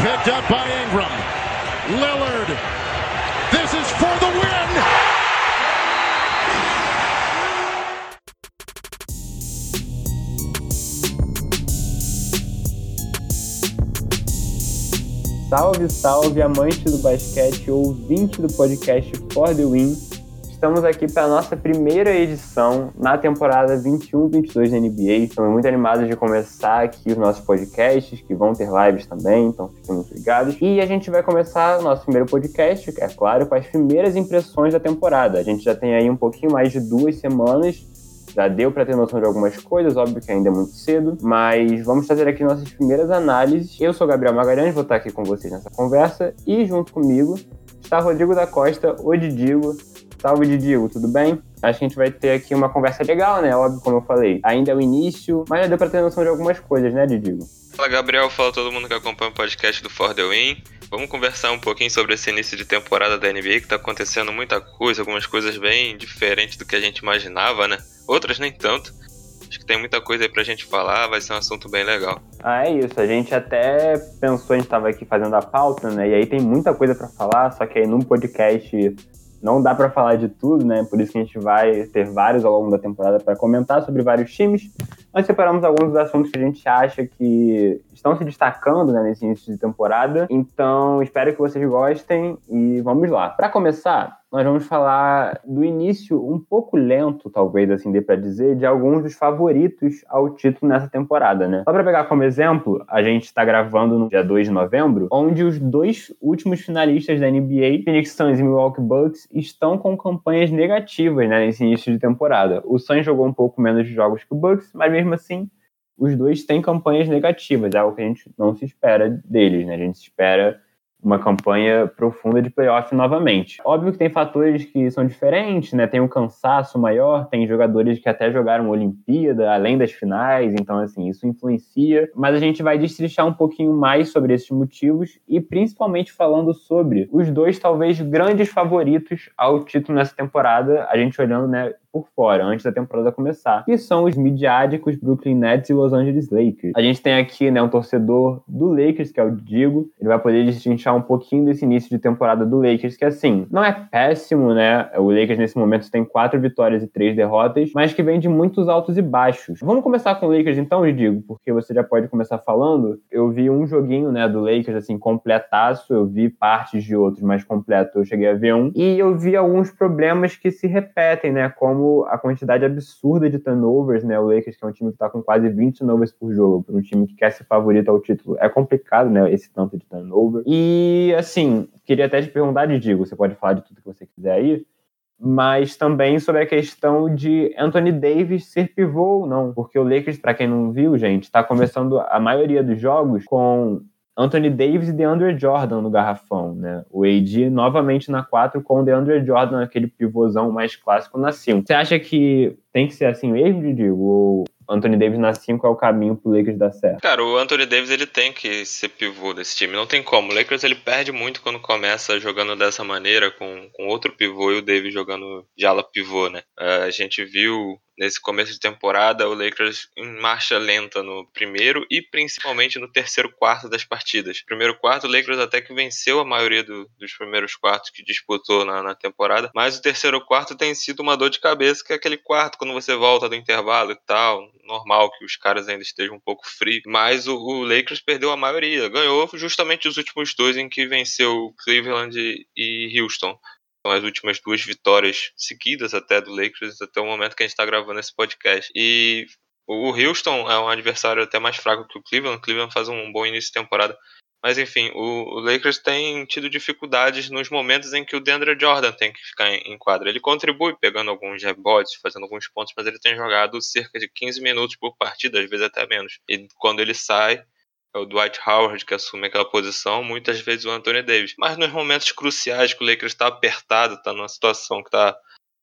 picked up by Ingram. Lillard. This is for the win. Salve, salve, amante do basquete, ouvinte do podcast For the Win. Estamos aqui para a nossa primeira edição na temporada 21-22 da NBA. Estamos muito animados de começar aqui os nossos podcasts, que vão ter lives também, então fiquem muito ligados. E a gente vai começar o nosso primeiro podcast, é claro, com as primeiras impressões da temporada. A gente já tem aí um pouquinho mais de duas semanas já deu para ter noção de algumas coisas, óbvio que ainda é muito cedo, mas vamos fazer aqui nossas primeiras análises. Eu sou Gabriel Magalhães, vou estar aqui com vocês nessa conversa e junto comigo está Rodrigo da Costa, o Didigo. Salve, Didigo, tudo bem? Acho que a gente vai ter aqui uma conversa legal, né? Óbvio, como eu falei. Ainda é o início, mas já deu pra ter noção de algumas coisas, né, Didigo? Fala, Gabriel. Fala todo mundo que acompanha o podcast do For The Win. Vamos conversar um pouquinho sobre esse início de temporada da NBA, que tá acontecendo muita coisa, algumas coisas bem diferentes do que a gente imaginava, né? Outras nem tanto. Acho que tem muita coisa aí pra gente falar, vai ser um assunto bem legal. Ah, é isso. A gente até pensou, a gente tava aqui fazendo a pauta, né? E aí tem muita coisa para falar, só que aí num podcast não dá para falar de tudo, né? Por isso que a gente vai ter vários ao longo da temporada para comentar sobre vários times. Nós separamos alguns dos assuntos que a gente acha que estão se destacando né, nesse início de temporada. Então, espero que vocês gostem e vamos lá. Para começar, nós vamos falar do início um pouco lento, talvez assim dê para dizer, de alguns dos favoritos ao título nessa temporada, né? Só para pegar como exemplo, a gente está gravando no dia 2 de novembro, onde os dois últimos finalistas da NBA, Phoenix Suns e Milwaukee Bucks, estão com campanhas negativas né, nesse início de temporada. O Suns jogou um pouco menos de jogos que o Bucks, mas mesmo assim, os dois têm campanhas negativas, é algo que a gente não se espera deles, né? A gente espera uma campanha profunda de playoff novamente. Óbvio que tem fatores que são diferentes, né? Tem um cansaço maior, tem jogadores que até jogaram Olimpíada, além das finais, então assim, isso influencia. Mas a gente vai destrinchar um pouquinho mais sobre esses motivos e principalmente falando sobre os dois talvez grandes favoritos ao título nessa temporada, a gente olhando, né, por fora, antes da temporada começar, que são os midiáticos Brooklyn Nets e Los Angeles Lakers. A gente tem aqui, né, um torcedor do Lakers, que é o Digo, ele vai poder destrinchar um pouquinho desse início de temporada do Lakers, que assim, não é péssimo, né, o Lakers nesse momento tem quatro vitórias e três derrotas, mas que vem de muitos altos e baixos. Vamos começar com o Lakers então, Digo, porque você já pode começar falando. Eu vi um joguinho, né, do Lakers, assim, completaço, eu vi partes de outros, mas completo eu cheguei a ver um, e eu vi alguns problemas que se repetem, né, como como a quantidade absurda de turnovers, né? O Lakers, que é um time que está com quase 20 turnovers por jogo, para um time que quer ser favorito ao título, é complicado, né? Esse tanto de turnover. E, assim, queria até te perguntar, Digo, você pode falar de tudo que você quiser aí, mas também sobre a questão de Anthony Davis ser pivô ou não, porque o Lakers, para quem não viu, gente, está começando a maioria dos jogos com Anthony Davis e DeAndre Jordan no garrafão, né? O AD novamente na 4 com o DeAndre Jordan, aquele pivôzão mais clássico na 5. Você acha que tem que ser assim mesmo, Didigo? Ou Anthony Davis na 5 é o caminho pro Lakers dar certo? Cara, o Anthony Davis ele tem que ser pivô desse time, não tem como. O Lakers ele perde muito quando começa jogando dessa maneira, com, com outro pivô e o Davis jogando de ala pivô, né? Uh, a gente viu nesse começo de temporada, o Lakers em marcha lenta no primeiro e principalmente no terceiro quarto das partidas. Primeiro quarto, o Lakers até que venceu a maioria do, dos primeiros quartos que disputou na, na, temporada, mas o terceiro quarto tem sido uma dor de cabeça, que é aquele quarto quando você volta do intervalo e tal, normal que os caras ainda estejam um pouco frios, mas o, o Lakers perdeu a maioria, ganhou justamente os últimos dois em que venceu Cleveland e, Houston. São as últimas duas vitórias seguidas até do Lakers, até o momento que a gente está gravando esse podcast. E o Houston é um adversário até mais fraco que o Cleveland. O Cleveland faz um bom início de temporada. Mas enfim, o, Lakers tem tido dificuldades nos momentos em que o DeAndre Jordan tem que ficar em, quadra. Ele contribui pegando alguns rebotes, fazendo alguns pontos, mas ele tem jogado cerca de 15 minutos por partida, às vezes até menos. E quando ele sai, é o Dwight Howard que assume aquela posição, muitas vezes o Anthony Davis. Mas nos momentos cruciais que o Lakers está apertado, está numa situação que está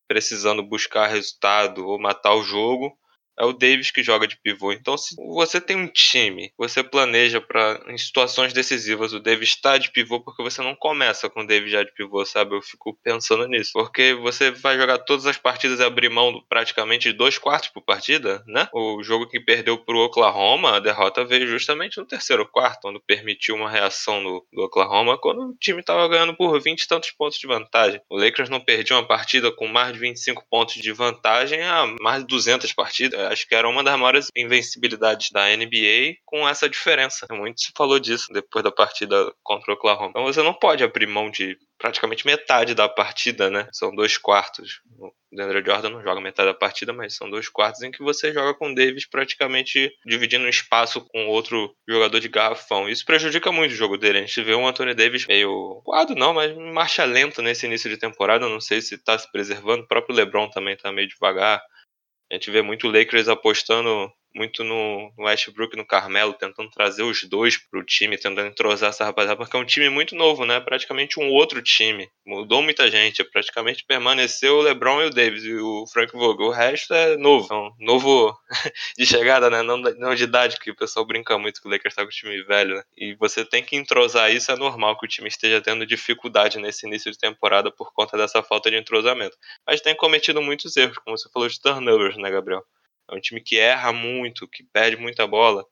precisando buscar resultado ou matar o jogo, é o Davis que joga de pivô. Então, se você tem um time, você planeja para em situações decisivas o Davis está de pivô porque você não começa com o Davis já de pivô, sabe? Eu fico pensando nisso. Porque você vai jogar todas as partidas e abrir mão praticamente de dois quartos por partida, né? O jogo que perdeu pro Oklahoma, a derrota veio justamente no terceiro quarto, onde permitiu uma reação no, do Oklahoma quando o time estava ganhando por 20 e tantos pontos de vantagem. O Lakers não perdia uma partida com mais de 25 pontos de vantagem há mais de 200 partidas. Acho que era uma das maiores invencibilidades da NBA com essa diferença. Muito se falou disso depois da partida contra o Oklahoma. Então você não pode abrir mão de praticamente metade da partida, né? São dois quartos. O Deandre Jordan não joga metade da partida, mas são dois quartos em que você joga com o Davis praticamente dividindo espaço com outro jogador de garrafão. Isso prejudica muito o jogo dele. A gente vê um Anthony Davis meio quadro não, mas marcha lenta nesse início de temporada. Não sei se tá se preservando. O próprio LeBron também tá meio devagar. A gente vê muito Lakers apostando muito no, Westbrook e no Carmelo, tentando trazer os dois pro time, tentando entrosar essa rapaziada, porque é um time muito novo, né? Praticamente um outro time. Mudou muita gente, praticamente permaneceu o LeBron e o Davis e o Frank Vogel. O resto é novo. Então, novo de chegada, né? Não, não de idade, que o pessoal brinca muito que o Lakers tá com o time velho, né? E você tem que entrosar isso, é normal que o time esteja tendo dificuldade nesse início de temporada por conta dessa falta de entrosamento. Mas tem cometido muitos erros, como você falou de turnovers, né, Gabriel? É um time que erra muito, que perde muita bola.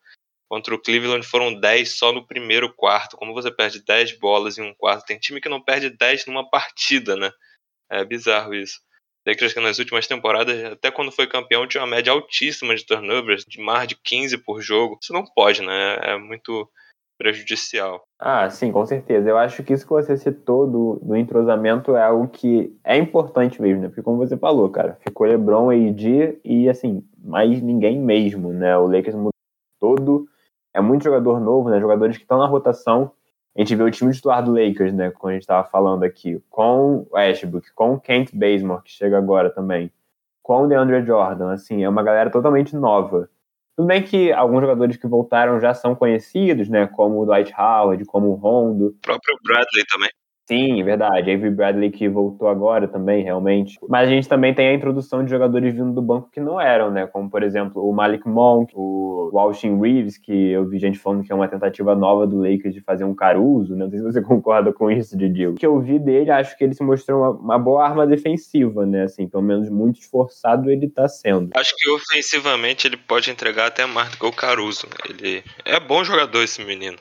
Contra o Cleveland foram 10 só no primeiro quarto. Como você perde 10 bolas em um quarto? Tem time que não perde 10 numa partida, né? É bizarro isso. Lakers que nas últimas temporadas, até quando foi campeão, tinha uma média altíssima de turnovers, de mais de 15 por jogo. Isso não pode, né? É muito prejudicial. Ah, sim, com certeza. Eu acho que isso que você citou do, do entrosamento é algo que é importante mesmo, né? Porque como você falou, cara, ficou LeBron, AD e, assim, mais ninguém mesmo, né? O Lakers mudou todo, é muito jogador novo, né? Jogadores que estão na rotação. A gente vê o time titular do Lakers, né? Como a gente estava falando aqui, com o Ashbrook, com o Kent Bazemore, que chega agora também, com o DeAndre Jordan, assim, é uma galera totalmente nova. Tudo bem que alguns jogadores que voltaram já são conhecidos, né? Como o Dwight Howard, como o Rondo. O próprio Bradley também. Sim, verdade. Avery Bradley que voltou agora também, realmente. Mas a gente também tem a introdução de jogadores vindo do banco que não eram, né? Como, por exemplo, o Malik Monk, o Walshin Reeves, que eu vi gente falando que é uma tentativa nova do Lakers de fazer um Caruso, né? Não sei se você concorda com isso, Didi. O que eu vi dele, acho que ele se mostrou uma, uma boa arma defensiva, né? Assim, pelo menos muito esforçado ele tá sendo. Acho que ofensivamente ele pode entregar até mais do que o Caruso. Ele é bom jogador esse menino.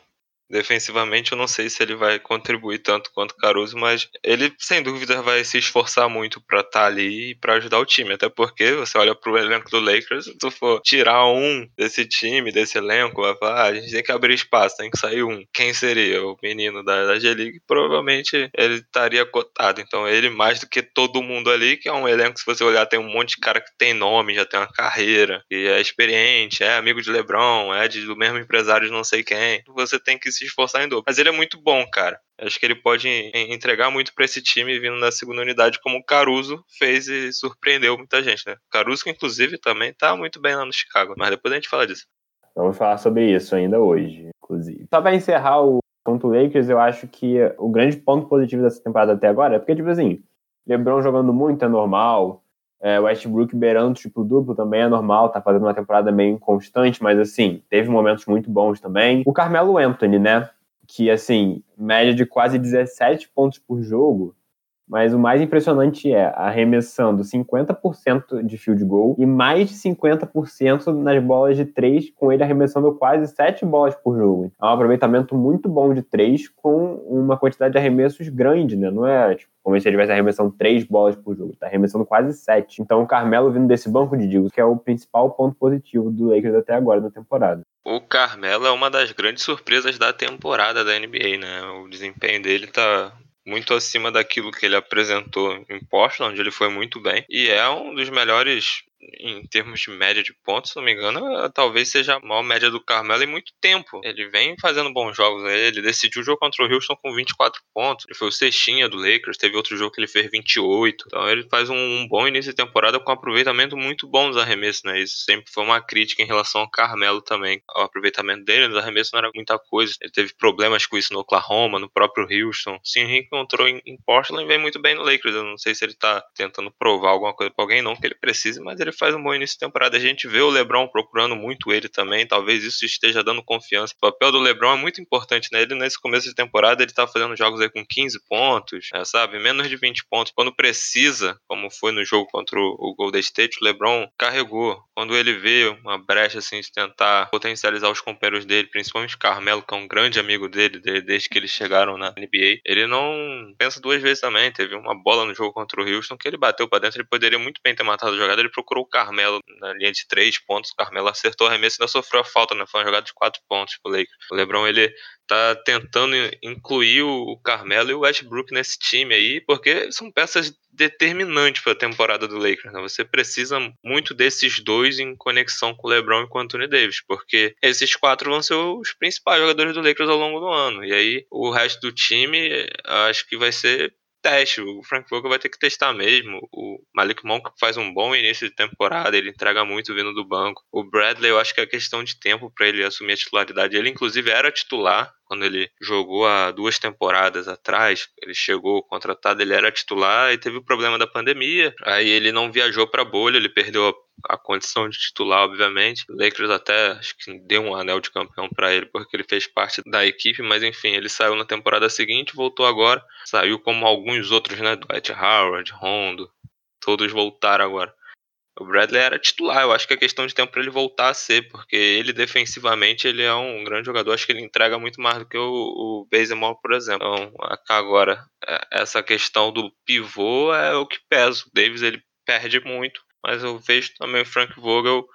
Defensivamente, eu não sei se ele vai contribuir tanto quanto Caruso, mas ele sem dúvida vai se esforçar muito para estar tá ali e para ajudar o time. Até porque você olha pro elenco do Lakers, se tu for tirar um desse time, desse elenco, vai falar: ah, a gente tem que abrir espaço, tem que sair um. Quem seria? O menino da, da G-League? Provavelmente ele estaria cotado. Então, ele mais do que todo mundo ali, que é um elenco, se você olhar, tem um monte de cara que tem nome, já tem uma carreira, e é experiente, é amigo de LeBron, é de, do mesmo empresário de não sei quem. Você tem que se esforçar em dobro. Mas ele é muito bom, cara. Acho que ele pode entregar muito para esse time vindo na segunda unidade, como o Caruso fez e surpreendeu muita gente, né? Caruso, que inclusive também tá muito bem lá no Chicago, mas depois a gente fala disso. Vamos falar sobre isso ainda hoje, inclusive. Só para encerrar o ponto Lakers, eu acho que o grande ponto positivo dessa temporada até agora é porque, tipo assim, LeBron jogando muito é normal, é, Westbrook beirando triplo-duplo também é normal, tá fazendo uma temporada meio inconstante, mas assim, teve momentos muito bons também. O Carmelo Anthony, né? Que assim, média de quase 17 pontos por jogo, mas o mais impressionante é arremessando 50% de field goal e mais de 50% nas bolas de 3, com ele arremessando quase 7 bolas por jogo. É um aproveitamento muito bom de 3 com uma quantidade de arremessos grande, né? Não é tipo, como se ele estivesse arremessando 3 bolas por jogo, tá arremessando quase 7. Então o Carmelo vindo desse banco de Digos, que é o principal ponto positivo do Lakers até agora na temporada. O Carmelo é uma das grandes surpresas da temporada da NBA, né? O desempenho dele tá muito acima daquilo que ele apresentou em Portland, onde ele foi muito bem. E é um dos melhores em termos de média de pontos, se não me engano, talvez seja a maior média do Carmelo em muito tempo. Ele vem fazendo bons jogos. Ele decidiu o jogo contra o Houston com 24 pontos. Ele foi o cestinha do Lakers. Teve outro jogo que ele fez 28. Então ele faz um, um bom início de temporada com um aproveitamento muito bom nos arremessos. Né? Isso sempre foi uma crítica em relação ao Carmelo também. O aproveitamento dele nos arremessos não era muita coisa. Ele teve problemas com isso no Oklahoma, no próprio Houston. Sim, reencontrou em, em Portland e vem muito bem no Lakers. Eu não sei se ele tá tentando provar alguma coisa pra alguém, não que ele precise, mas ele faz um bom início de temporada. A gente vê o LeBron procurando muito ele também, talvez isso esteja dando confiança. O papel do LeBron é muito importante, né? Ele nesse começo de temporada, ele tá fazendo jogos aí com 15 pontos, né, sabe? Menos de 20 pontos. Quando precisa, como foi no jogo contra o Golden State, o LeBron carregou. Quando ele vê uma brecha assim de tentar potencializar os companheiros dele, principalmente o Carmelo, que é um grande amigo dele desde que eles chegaram na NBA, ele não pensa duas vezes também. Teve uma bola no jogo contra o Houston que ele bateu para dentro, ele poderia muito bem ter matado a jogada. Ele procurou o Carmelo na linha de três pontos, o Carmelo acertou a remessa e ainda sofreu a falta, né? Foi uma jogada de quatro pontos pro Lakers. O LeBron ele tá tentando incluir o Carmelo e o Westbrook nesse time aí, porque são peças determinantes para a temporada do Lakers. Né? Você precisa muito desses dois em conexão com o LeBron e com o Anthony Davis, porque esses quatro vão ser os principais jogadores do Lakers ao longo do ano. E aí o resto do time, acho que vai ser teste. O Frank Vogel vai ter que testar mesmo. O Malik Monk faz um bom início de temporada, ele entrega muito vindo do banco. O Bradley, eu acho que é questão de tempo para ele assumir a titularidade. Ele, inclusive, era titular quando ele jogou há duas temporadas atrás, ele chegou contratado, ele era titular e teve o problema da pandemia. Aí ele não viajou para a bolha, ele perdeu a, condição de titular, obviamente. O Lakers até acho que deu um anel de campeão para ele porque ele fez parte da equipe, mas enfim, ele saiu na temporada seguinte, voltou agora, saiu como alguns outros, né, Dwight Howard, Rondo, todos voltaram agora. O Bradley era titular, eu acho que é questão de tempo para ele voltar a ser, porque ele defensivamente ele é um grande jogador, acho que ele entrega muito mais do que o, o Bazemore, por exemplo. Então, agora, é, essa questão do pivô é o que pesa. O Davis ele perde muito, mas eu vejo também o Frank Vogel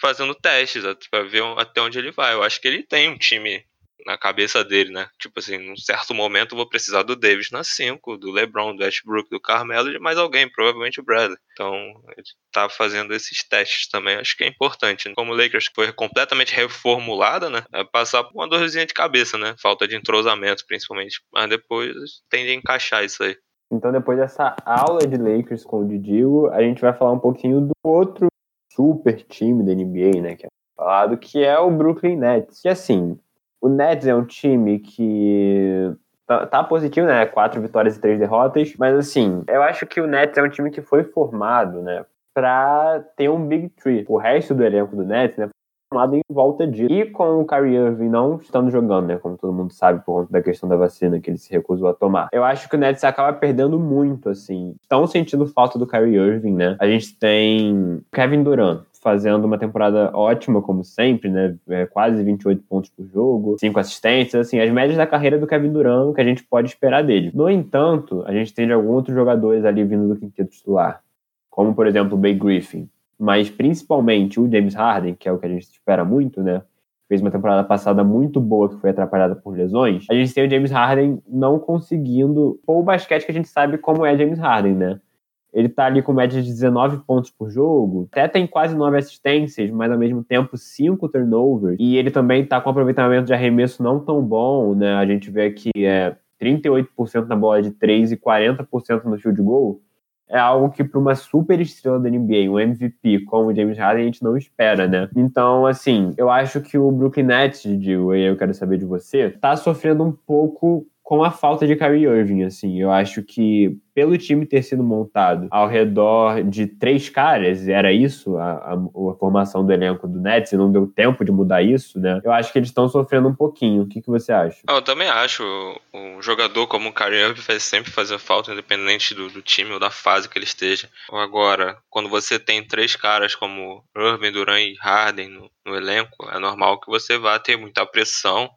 fazendo testes para ver até onde ele vai. Eu acho que ele tem um time na cabeça dele, né? Tipo assim, num certo momento vou precisar do Davis na 5, do LeBron, do Ashbrook, do Carmelo e de mais alguém, provavelmente o Bradley. Então, ele tá fazendo esses testes também, acho que é importante. Como o Lakers foi completamente reformulada, né? É passar por uma dorzinha de cabeça, né? Falta de entrosamento, principalmente. Mas depois tende a encaixar isso aí. Então, depois dessa aula de Lakers com o Didigo, a gente vai falar um pouquinho do outro super time da NBA, né? Que é falado, que é o Brooklyn Nets. Que assim, o Nets é um time que tá, tá, positivo, né? Quatro vitórias e três derrotas. Mas assim, eu acho que o Nets é um time que foi formado, né? Pra ter um Big Three. O resto do elenco do Nets, né? Formado em volta disso. E com o Kyrie Irving não estando jogando, né? Como todo mundo sabe, por conta da questão da vacina que ele se recusou a tomar. Eu acho que o Nets acaba perdendo muito, assim. Estão sentindo falta do Kyrie Irving, né? A gente tem Kevin Durant, fazendo uma temporada ótima, como sempre, né? É, quase 28 pontos por jogo, 5 assistências, assim, as médias da carreira do Kevin Durant que a gente pode esperar dele. No entanto, a gente tem alguns outros jogadores ali vindo do quinteto titular, como, por exemplo, o Bay Griffin, mas principalmente o James Harden, que é o que a gente espera muito, né? Fez uma temporada passada muito boa, que foi atrapalhada por lesões. A gente tem o James Harden não conseguindo pôr o basquete que a gente sabe como é James Harden, né? Ele tá ali com média de 19 pontos por jogo, até tem quase 9 assistências, mas ao mesmo tempo 5 turnovers. E ele também tá com aproveitamento de arremesso não tão bom, né? A gente vê que é 38% na bola de 3 e 40% no field goal. É algo que para uma super estrela da NBA, um MVP como o James Harden, a gente não espera, né? Então, assim, eu acho que o Brooklyn Nets, Diego, e eu quero saber de você, tá sofrendo um pouco com a falta de Kyrie Irving, assim. Eu acho que pelo time ter sido montado ao redor de três caras, era isso a, a, a formação do elenco do Nets, e não deu tempo de mudar isso, né? Eu acho que eles estão sofrendo um pouquinho. O que, que você acha? Eu também acho. Um jogador como o Kyrie Irving faz sempre fazer falta, independente do, do, time ou da fase que ele esteja. Agora, quando você tem três caras como Irving, Durant e Harden no, no elenco, é normal que você vá ter muita pressão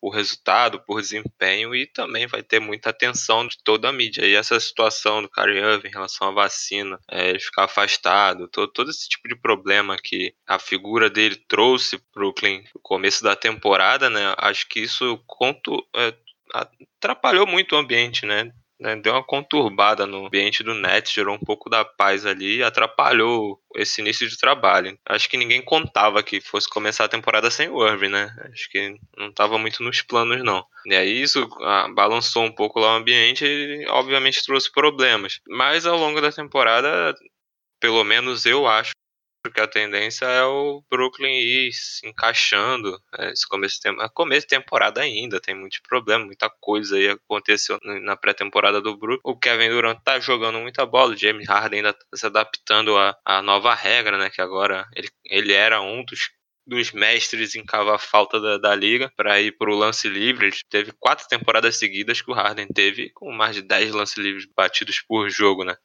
por resultado, por desempenho e também vai ter muita atenção de toda a mídia. E essa situação do Kyrie Irving em relação à vacina, é, ele ficar afastado, todo, todo esse tipo de problema que a figura dele trouxe para o começo da temporada, né? Acho que isso conto, é, atrapalhou muito o ambiente, né? Né, deu uma conturbada no ambiente do Nets, gerou um pouco da paz ali e atrapalhou esse início de trabalho. Acho que ninguém contava que fosse começar a temporada sem o Irving, né? Acho que não estava muito nos planos, não. E aí isso ah, balançou um pouco lá o ambiente e obviamente trouxe problemas. Mas ao longo da temporada, pelo menos eu acho que a tendência é o Brooklyn ir se encaixando. É, esse começo de, começo de temporada ainda, tem muito problema, muita coisa aí aconteceu na pré-temporada do Brooklyn. O Kevin Durant tá jogando muita bola, o James Harden ainda tá se adaptando à, à nova regra, né? Que agora ele, ele era um dos dos mestres em cavar falta da, da liga para ir para o lance livre. Ele teve quatro temporadas seguidas que o Harden teve com mais de 10 lances livres batidos por jogo, né?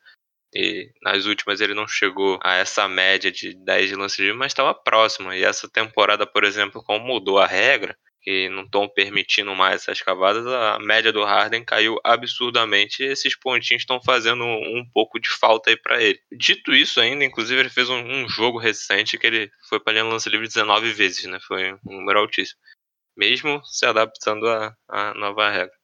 E nas últimas ele não chegou a essa média de 10 de lance livre, mas estava próximo. E essa temporada, por exemplo, como mudou a regra, que não estão permitindo mais essas cavadas, a média do Harden caiu absurdamente e esses pontinhos estão fazendo um, pouco de falta aí para ele. Dito isso ainda, inclusive ele fez um, um jogo recente que ele foi para a lance livre 19 vezes, né? Foi um número altíssimo. Mesmo se adaptando à nova regra.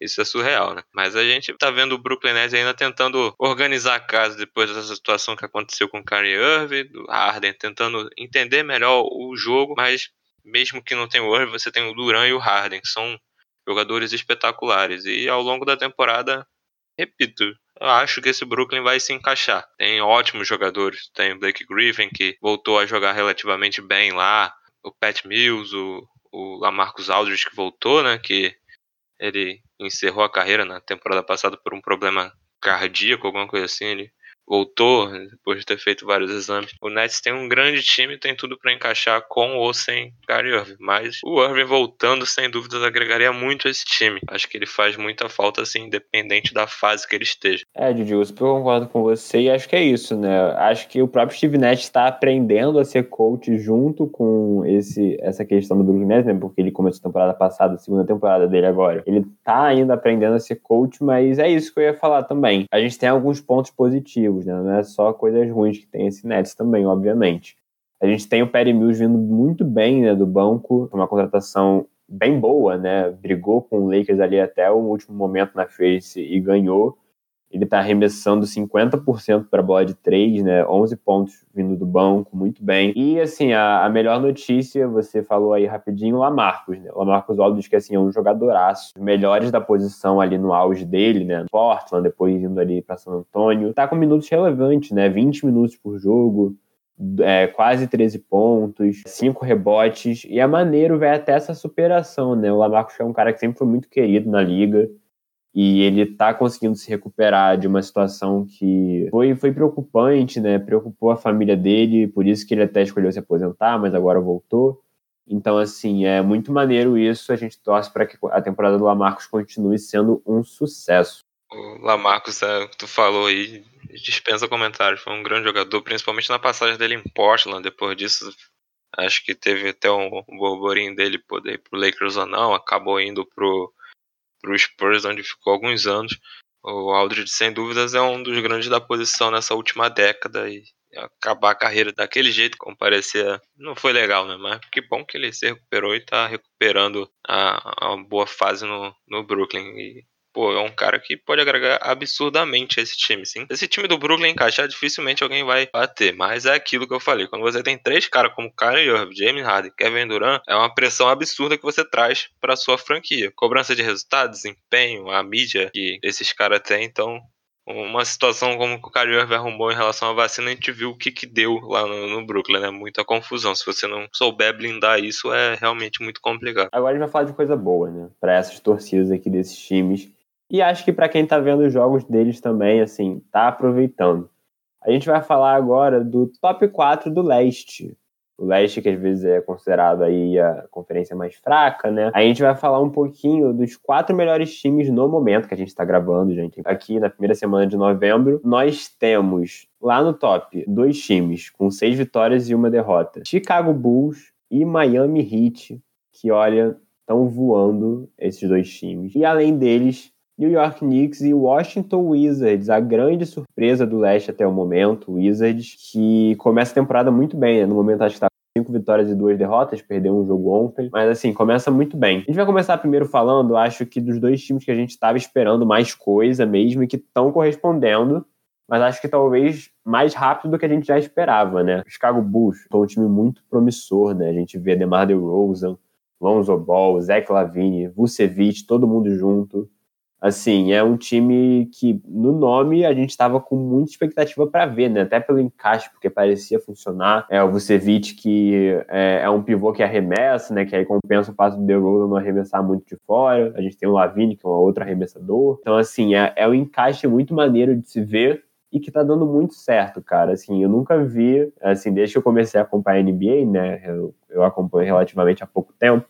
Isso é surreal, né? Mas a gente tá vendo o Brooklyn Nets ainda tentando organizar a casa depois dessa situação que aconteceu com o Kyrie Irving, do Harden tentando entender melhor o jogo, mas mesmo que não tenha o Irving, você tem o Duran e o Harden, que são jogadores espetaculares. E ao longo da temporada, repito, eu acho que esse Brooklyn vai se encaixar. Tem ótimos jogadores, tem o Blake Griffin, que voltou a jogar relativamente bem lá, o Pat Mills, o, o Lamarcus Aldridge, que voltou, né, que ele encerrou a carreira na temporada passada por um problema cardíaco, alguma coisa assim, ele voltou depois de ter feito vários exames. O Nets tem um grande time, tem tudo para encaixar com ou sem Kyrie Irving, mas o Irving voltando sem dúvidas agregaria muito a esse time. Acho que ele faz muita falta assim, independente da fase que ele esteja. É, Didi, eu concordo com você e acho que é isso, né? Acho que o próprio Steve Nash está aprendendo a ser coach junto com esse essa questão do Brooklyn Nets, né? Porque ele começou a temporada passada, a segunda temporada dele agora. Ele tá ainda aprendendo a ser coach, mas é isso que eu ia falar também. A gente tem alguns pontos positivos né? Não é só coisas ruins que tem esse Nets também, obviamente. A gente tem o Perry Mills vindo muito bem né, do banco, uma contratação bem boa, né? Brigou com o Lakers ali até o último momento na face e ganhou. Ele está arremessando 50% para a bola de 3, né? 11 pontos vindo do banco, muito bem. E, assim, a, a melhor notícia, você falou aí rapidinho, o Lamarcus, né? O Lamarcus Aldridge, que, assim, é um jogadoraço. Melhores da posição ali no auge dele, né? Portland, depois indo ali para San Antônio. Tá com minutos relevantes, né? 20 minutos por jogo. É, quase 13 pontos, 5 rebotes, e é maneiro ver até essa superação, né? O Lamarcus é um cara que sempre foi muito querido na liga, e ele está conseguindo se recuperar de uma situação que foi, foi preocupante, né? Preocupou a família dele, por isso que ele até escolheu se aposentar, mas agora voltou. Então, assim, é muito maneiro isso. A gente torce para que a temporada do Lamarcus continue sendo um sucesso. O Lamarcus, é, tu falou aí, dispensa comentários. Foi um grande jogador, principalmente na passagem dele em Portland. Depois disso, acho que teve até um, um burburinho dele poder ir pro Lakers ou não. Acabou indo pro para o Spurs, onde ficou alguns anos. O Aldridge, sem dúvidas, é um dos grandes da posição nessa última década e acabar a carreira daquele jeito, como parecia, não foi legal, né? Mas que bom que ele se recuperou e está recuperando a, a, boa fase no, no Brooklyn. E pô, é um cara que pode agregar absurdamente a esse time, sim. Esse time do Brooklyn encaixar, dificilmente alguém vai bater, mas é aquilo que eu falei. Quando você tem três caras como Kyrie Irving, James Harden, Kevin Durant, é uma pressão absurda que você traz para sua franquia. Cobrança de resultado, desempenho, a mídia que esses caras têm, então uma situação como o Kyrie Irving arrumou em relação à vacina, a gente viu o que que deu lá no, no, Brooklyn, né? Muita confusão. Se você não souber blindar isso, é realmente muito complicado. Agora a gente vai falar de coisa boa, né? Para essas torcidas aqui desses times e acho que para quem está vendo os jogos deles também, assim, tá aproveitando. A gente vai falar agora do top 4 do leste. O leste, que às vezes é considerado aí a conferência mais fraca, né? A gente vai falar um pouquinho dos quatro melhores times no momento que a gente está gravando, gente. Aqui na primeira semana de novembro, nós temos lá no top dois times com seis vitórias e uma derrota: Chicago Bulls e Miami Heat, que olha, estão voando esses dois times. E além deles, New York Knicks e Washington Wizards, a grande surpresa do leste até o momento, Wizards, que começa a temporada muito bem, né? No momento acho que tá cinco vitórias e duas derrotas, perdeu um jogo ontem, mas assim, começa muito bem. A gente vai começar primeiro falando, acho que dos dois times que a gente estava esperando mais coisa mesmo e que estão correspondendo, mas acho que talvez mais rápido do que a gente já esperava, né? Chicago Bulls, é um time muito promissor, né? A gente vê DeMar DeRozan, Lonzo Ball, Zach Lavine, Vucevic, todo mundo junto assim, é um time que no nome a gente estava com muita expectativa para ver, né? Até pelo encaixe, porque parecia funcionar. É o Vucevic que é, é, um pivô que arremessa, né? Que aí compensa o passo do DeRozan não arremessar muito de fora. A gente tem o Lavine, que é um outro arremessador. Então, assim, é, é um encaixe muito maneiro de se ver e que tá dando muito certo, cara. Assim, eu nunca vi, assim, desde que eu comecei a acompanhar a NBA, né? Eu, eu acompanho relativamente há pouco tempo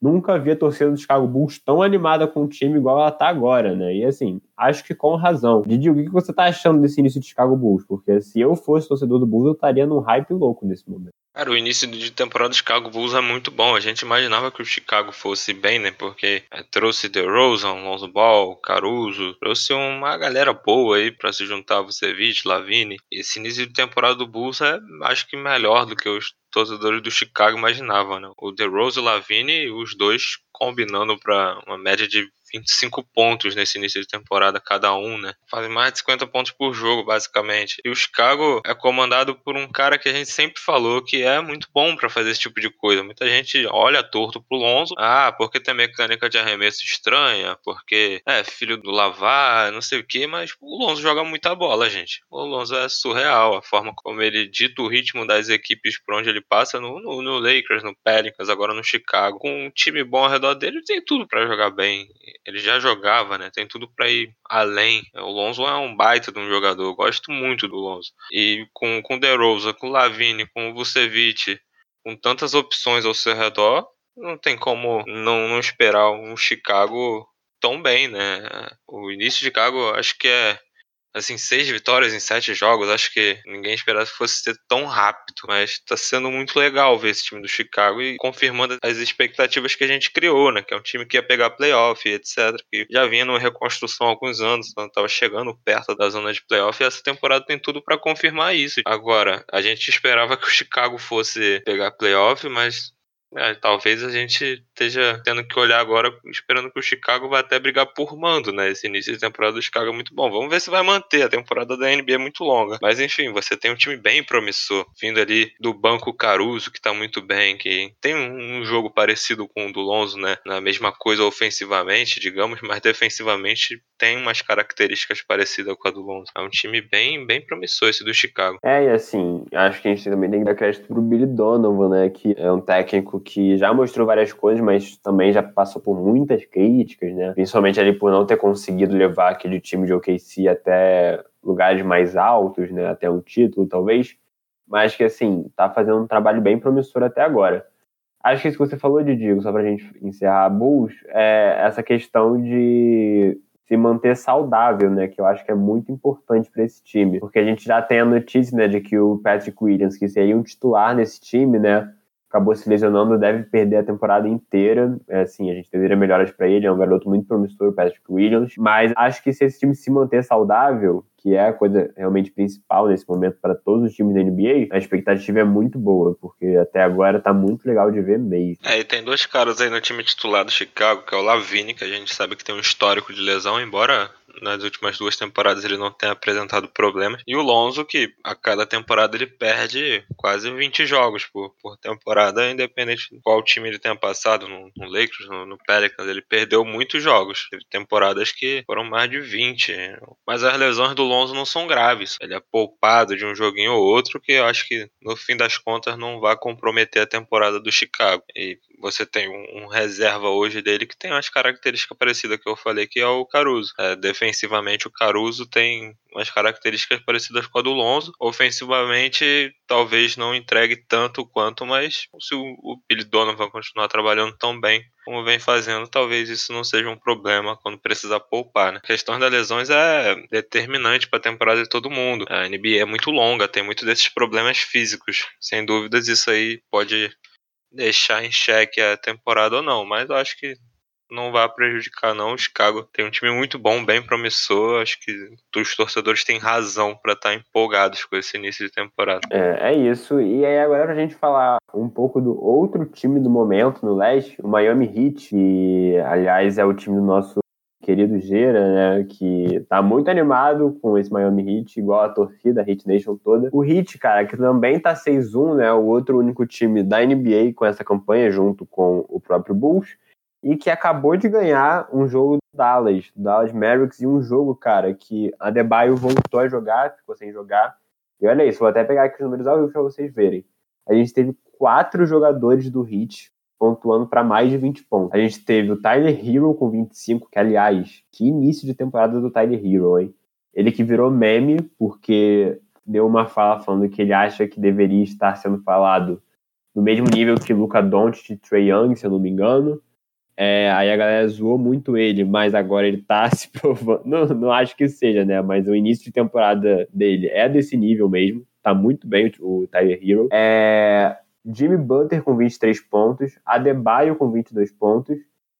nunca vi a torcida do Chicago Bulls tão animada com o time igual ela tá agora, né? E assim, acho que com razão. Didi, o que você tá achando desse início de Chicago Bulls? Porque se eu fosse torcedor do Bulls, eu estaria num hype louco nesse momento. Cara, o início de temporada do Chicago Bulls é muito bom. A gente imaginava que o Chicago fosse bem, né? Porque é, trouxe DeRozan, Lonzo Ball, Caruso, trouxe uma galera boa aí para se juntar Vucevic, Lavine. Esse início de temporada do Bulls é, acho que melhor do que os torcedores do Chicago imaginavam, né? O DeRozan e o Lavine, os dois combinando para uma média de 25 pontos nesse início de temporada cada um, né? Fazem mais de 50 pontos por jogo, basicamente. E o Chicago é comandado por um cara que a gente sempre falou que é muito bom para fazer esse tipo de coisa. Muita gente olha torto pro Lonzo, ah, porque tem mecânica de arremesso estranha, porque é filho do Lavar, não sei o que, mas o Lonzo joga muita bola, gente. O Lonzo é surreal, a forma como ele dita o ritmo das equipes por onde ele passa no, no, no Lakers, no Pelicans, agora no Chicago. Com um time bom ao redor dele, tem tudo para jogar bem ele já jogava, né? Tem tudo para ir além. O Lonzo é um baita de um jogador. Eu gosto muito do Lonzo. E com, com DeRozan, com Lavine, com o Vucevic, com tantas opções ao seu redor, não tem como não, não esperar um Chicago tão bem, né? O início de Chicago acho que é assim, seis vitórias em sete jogos, acho que ninguém esperava que fosse ser tão rápido, mas tá sendo muito legal ver esse time do Chicago e confirmando as expectativas que a gente criou, né? Que é um time que ia pegar playoff, etc. Que já vinha numa reconstrução há alguns anos, então tava chegando perto da zona de playoff e essa temporada tem tudo para confirmar isso. Agora, a gente esperava que o Chicago fosse pegar playoff, mas é, talvez a gente esteja tendo que olhar agora esperando que o Chicago vá até brigar por mando, né? Esse início de temporada do Chicago é muito bom. Vamos ver se vai manter. A temporada da NBA é muito longa. Mas enfim, você tem um time bem promissor, vindo ali do banco Caruso, que tá muito bem, que tem um jogo parecido com o do Lonzo, né? Na mesma coisa ofensivamente, digamos, mas defensivamente tem umas características parecidas com a do Lonzo. É um time bem, bem promissor esse do Chicago. É, e assim, acho que a gente também tem que dar crédito pro Billy Donovan, né? Que é um técnico que já mostrou várias coisas, mas também já passou por muitas críticas, né? Principalmente ali por não ter conseguido levar aquele time de OKC até lugares mais altos, né? Até um título, talvez. Mas que, assim, tá fazendo um trabalho bem promissor até agora. Acho que isso que você falou, Diego, só pra gente encerrar a Bulls, é essa questão de se manter saudável, né? Que eu acho que é muito importante para esse time. Porque a gente já tem a notícia, né, de que o Patrick Williams, que seria um titular nesse time, né? Acabou se lesionando, deve perder a temporada inteira. É, assim, a gente deveria melhoras para ele, é um garoto muito promissor, o Patrick Williams. Mas acho que se esse time se manter saudável, que é a coisa realmente principal nesse momento para todos os times da NBA, a expectativa é muito boa, porque até agora tá muito legal de ver mesmo. É, e tem dois caras aí no time titular do Chicago, que é o Lavine, que a gente sabe que tem um histórico de lesão, embora nas últimas duas temporadas ele não tem apresentado problemas. E o Lonzo, que a cada temporada ele perde quase 20 jogos por, por temporada, independente de qual time ele tenha passado, no, no Lakers, no, no Pelicans, ele perdeu muitos jogos. Teve temporadas que foram mais de 20. Mas as lesões do Lonzo não são graves. Ele é poupado de um joguinho ou outro, que eu acho que no fim das contas não vai comprometer a temporada do Chicago. E você tem um, reserva hoje dele que tem umas características parecidas que eu falei, que é o Caruso. É, defensivamente, o Caruso tem umas características parecidas com a do Lonzo. Ofensivamente, talvez não entregue tanto quanto, mas se o, o Billy Donovan continuar trabalhando tão bem como vem fazendo, talvez isso não seja um problema quando precisar poupar. Né? A questão das lesões é determinante para a temporada de todo mundo. A NBA é muito longa, tem muito desses problemas físicos. Sem dúvidas, isso aí pode deixar em xeque a temporada ou não, mas eu acho que não vai prejudicar não. O Chicago tem um time muito bom, bem promissor. Acho que os torcedores têm razão para estar tá empolgados com esse início de temporada. É, é isso. E aí agora pra gente falar um pouco do outro time do momento no leste, o Miami Heat, que aliás é o time do nosso querido Gera, né, que tá muito animado com esse Miami Heat, igual a torcida, a Heat Nation toda. O Heat, cara, que também tá 6-1, né, o outro único time da NBA com essa campanha, junto com o próprio Bulls. e que acabou de ganhar um jogo do Dallas, do Dallas Mavericks, e um jogo, cara, que a Debaio voltou a jogar, ficou sem jogar. E olha isso, vou até pegar aqui os números ao vivo pra vocês verem. A gente teve quatro jogadores do Heat pontuando para mais de 20 pontos. A gente teve o Tyler Hero com 25, que aliás, que início de temporada do Tyler Hero, hein? Ele que virou meme porque deu uma fala falando que ele acha que deveria estar sendo falado no mesmo nível que Luca Doncic e Trey Young, se eu não me engano. É, aí a galera zoou muito ele, mas agora ele tá se provando. Não, não acho que seja, né? Mas o início de temporada dele é desse nível mesmo. Tá muito bem o, o Tyler Hero. É, Jimmy Butler com 23 pontos, Adebayo com 22 pontos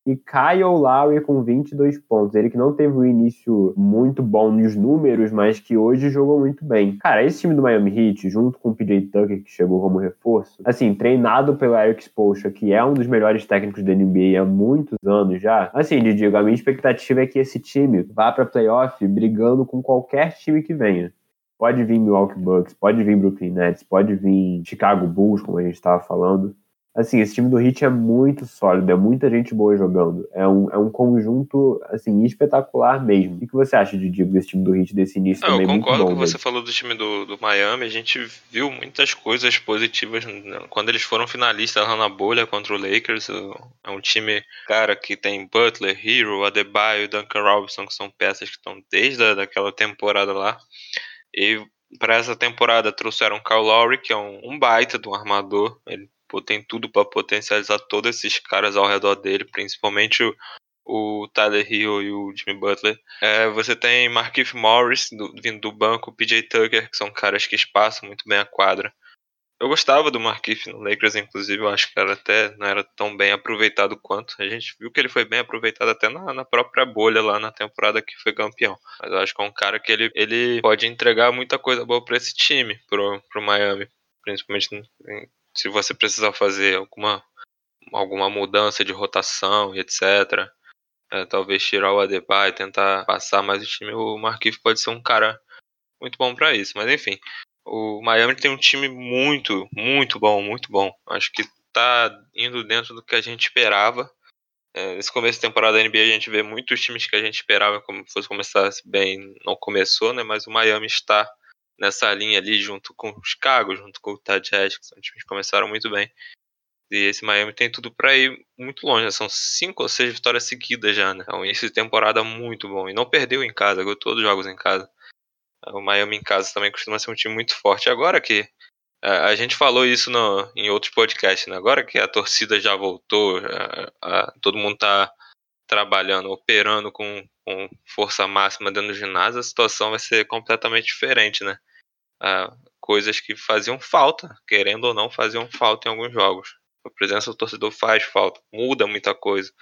e Kyle Lowry com 22 pontos. Ele que não teve um início muito bom nos números, mas que hoje jogou muito bem. Cara, esse time do Miami Heat, junto com o PJ Tucker, que chegou como reforço, assim, treinado pelo Eric Spoelstra, que é um dos melhores técnicos da NBA há muitos anos já. Assim, digo, a minha expectativa é que esse time vá para playoff brigando com qualquer time que venha. Pode vir Milwaukee Bucks, pode vir Brooklyn Nets, pode vir Chicago Bulls, como a gente estava falando. Assim, esse time do Heat é muito sólido, é muita gente boa jogando. É um, é um conjunto, assim, espetacular mesmo. O que você acha, de desse time do Heat, desse início Não, também? Eu concordo com o que você falou do time do, do Miami. A gente viu muitas coisas positivas né? quando eles foram finalistas lá na bolha contra o Lakers. É um time, cara, que tem Butler, Hero, Adebayo, Duncan Robinson, que são peças que estão desde a, daquela temporada lá. E para essa temporada trouxeram Kyle Lowry, que é um, um baita de um armador. Ele pô, tem tudo para potencializar todos esses caras ao redor dele, principalmente o, o Tyler Hill e o Jimmy Butler. É, você tem Markif Morris do, vindo do banco, PJ Tucker, que são caras que espaçam muito bem a quadra. Eu gostava do Markif no Lakers, inclusive, eu acho que era até não era tão bem aproveitado quanto. A gente viu que ele foi bem aproveitado até na, na própria bolha lá na temporada que foi campeão. Mas eu acho que é um cara que ele, ele pode entregar muita coisa boa para esse time, pro, pro Miami. Principalmente se você precisar fazer alguma, alguma mudança de rotação e etc. É, talvez tirar o Adebayo e tentar passar mais o time, o Markif pode ser um cara muito bom para isso. Mas enfim, o Miami tem um time muito, muito bom, muito bom. Acho que tá indo dentro do que a gente esperava. É, nesse começo da temporada da NBA a gente vê muitos times que a gente esperava como fosse começar bem, não começou, né? Mas o Miami está nessa linha ali junto com o Chicago, junto com o Utah Jazz, que são times que começaram muito bem. E esse Miami tem tudo para ir muito longe, né? são cinco ou seis vitórias seguidas já, né? É um início de temporada muito bom e não perdeu em casa, ganhou todos os jogos em casa. O Miami em casa também costuma ser um time muito forte. Agora que é, a gente falou isso no, em outros podcasts, né? Agora que a torcida já voltou, a, a, todo mundo está trabalhando, operando com, com, força máxima dentro do ginásio, a situação vai ser completamente diferente, né? coisas que faziam falta, querendo ou não, faziam falta em alguns jogos. A presença do torcedor faz falta, muda muita coisa.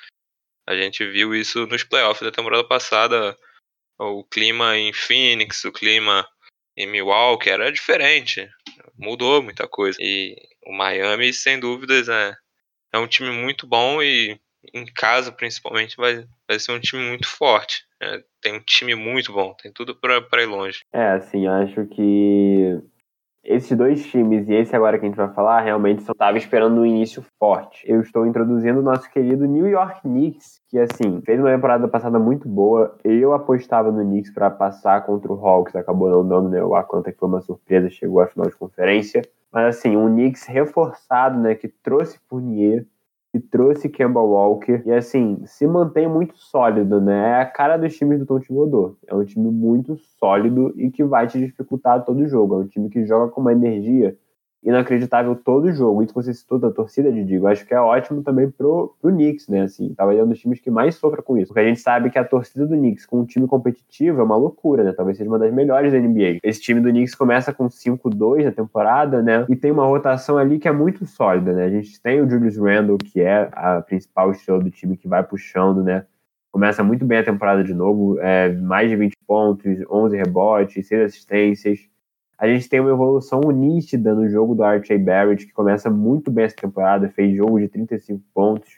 A gente viu isso nos playoffs da temporada passada o clima em Phoenix, o clima em Milwaukee era diferente. Mudou muita coisa. E o Miami, sem dúvidas, é, é um time muito bom e em casa, principalmente, vai, vai ser um time muito forte. É, tem um time muito bom, tem tudo para ir longe. É, assim, acho que esses dois times e esse agora que a gente vai falar, realmente só estava esperando um início forte. Eu estou introduzindo o nosso querido New York Knicks, que assim, fez uma temporada passada muito boa. Eu apostava no Knicks para passar contra o Hawks, acabou não dando, né? O Atlanta que foi uma surpresa, chegou à final de conferência. Mas assim, um Knicks reforçado, né, que trouxe Fournier, que trouxe Kemba Walker e assim, se mantém muito sólido, né? É a cara dos times do Tom Thibodeau. É um time muito sólido e que vai te dificultar todo o jogo. É um time que joga com uma energia inacreditável todo o jogo. Isso que você citou da torcida, de Digo, acho que é ótimo também pro, pro Knicks, né? Assim, talvez é um dos times que mais sofra com isso. Porque a gente sabe que a torcida do Knicks com um time competitivo é uma loucura, né? Talvez seja uma das melhores da NBA. Esse time do Knicks começa com 5-2 na temporada, né? E tem uma rotação ali que é muito sólida, né? A gente tem o Julius Randle, que é a principal estrela do time que vai puxando, né? Começa muito bem a temporada de novo, é, mais de 20 pontos, 11 rebotes, 6 assistências a gente tem uma evolução nítida no jogo do R.J. Barrett, que começa muito bem essa temporada, fez jogo de 35 pontos,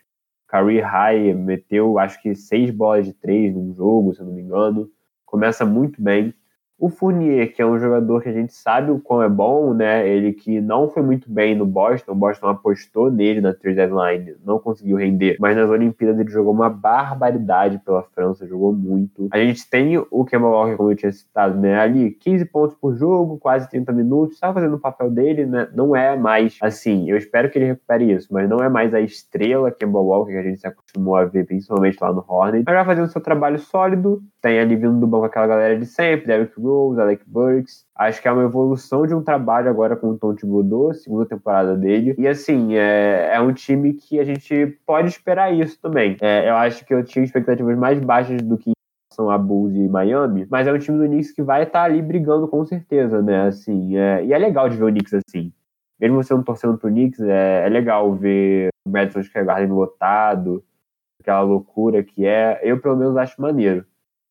career high, meteu acho que seis bolas de três num jogo, se eu não me engano. Começa muito bem. O Fournier, que é um jogador que a gente sabe o quão é bom, né? Ele que não foi muito bem no Boston, o Boston apostou nele na trade deadline, não conseguiu render, mas nas Olimpíadas ele jogou uma barbaridade pela França, jogou muito. A gente tem o Kemba Walker, como eu tinha citado, né? Ali, 15 pontos por jogo, quase 30 minutos, estava fazendo o papel dele, né? Não é mais assim, eu espero que ele recupere isso, mas não é mais a estrela Kemba Walker que a gente se acostumou a ver, principalmente lá no Hornet, mas vai fazendo seu trabalho sólido, tem ali vindo do banco aquela galera de sempre, Derrick Rose, Alec Burks. Acho que é uma evolução de um trabalho agora com o Tom Thibodeau, segunda temporada dele. E assim, é, é um time que a gente pode esperar isso também. É, eu acho que eu tinha expectativas mais baixas do que são a Bulls e Miami, mas é um time do Knicks que vai estar tá ali brigando com certeza, né? Assim, é, e é legal de ver o Knicks assim. Mesmo você não torcendo pro Knicks, é, é legal ver o Madison Square Garden lotado, aquela loucura que é. Eu, pelo menos, acho maneiro.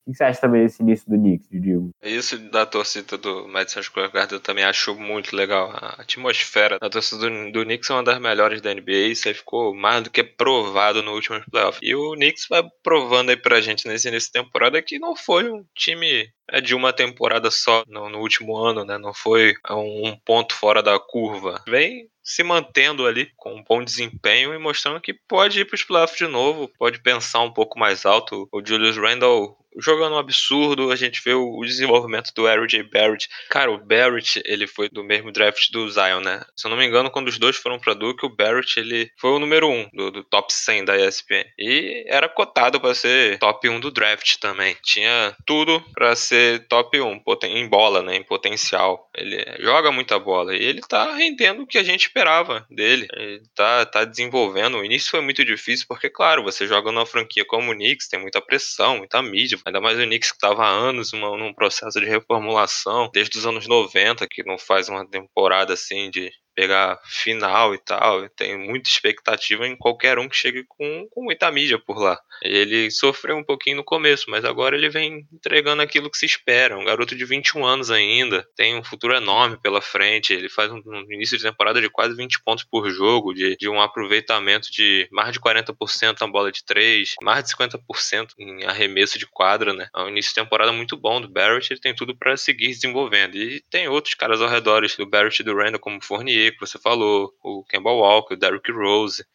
O que você acha também desse início do Knicks, Diego? Isso da torcida do Madison Square Garden eu também acho muito legal. A atmosfera da torcida do, do Knicks é uma das melhores da NBA. Isso aí ficou mais do que provado no último playoff. E o Knicks vai provando aí pra gente nesse início de temporada que não foi um time é de uma temporada só no, no último ano, né? Não foi um, ponto fora da curva. Vem se mantendo ali com um bom desempenho e mostrando que pode ir para os playoffs de novo, pode pensar um pouco mais alto. O Julius Randle jogando um absurdo. A gente vê o, desenvolvimento do R.J. Barrett. Cara, o Barrett, ele foi do mesmo draft do Zion, né? Se eu não me engano, quando os dois foram pra Duke, o Barrett, ele foi o número 1 um do, do top 100 da ESPN. E era cotado para ser top 1 do draft também. Tinha tudo para ser top 1 em bola, né? Em potencial. Ele joga muita bola. E ele tá rendendo o que a gente esperava dele. Ele tá, tá desenvolvendo. O início foi muito difícil, porque, claro, você joga numa franquia como o Knicks, tem muita pressão, muita mídia Ainda mais o Knicks que estava há anos num processo de reformulação, desde os anos 90, que não faz uma temporada assim de pegar final e tal. Tem muita expectativa em qualquer um que chegue com, com muita mídia por lá. Ele sofreu um pouquinho no começo, mas agora ele vem entregando aquilo que se espera. Um garoto de 21 anos ainda, tem um futuro enorme pela frente. Ele faz um, um início de temporada de quase 20 pontos por jogo, de, de um aproveitamento de mais de 40% na bola de 3, mais de 50% em arremesso de quadra, né? É um início de temporada muito bom do Barrett, ele tem tudo para seguir desenvolvendo. E tem outros caras ao redor do Barrett e do Randall, como Fournier, que você falou, o Kemba Walker, o Derrick Rose,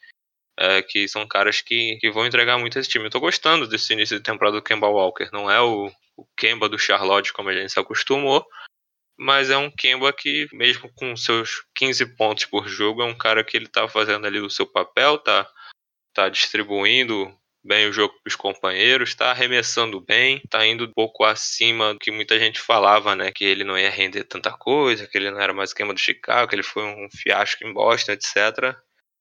é, que são caras que, que vão entregar muito esse time. Eu tô gostando desse início de temporada do Kemba Walker. Não é o, o Kemba do Charlotte, como a gente se acostumou, mas é um Kemba que, mesmo com seus 15 pontos por jogo, é um cara que ele tá fazendo ali o seu papel, tá, tá distribuindo bem o jogo para os companheiros, está arremessando bem, está indo um pouco acima do que muita gente falava, né? Que ele não ia render tanta coisa, que ele não era mais esquema do Chicago, que ele foi um fiasco em Boston, etc.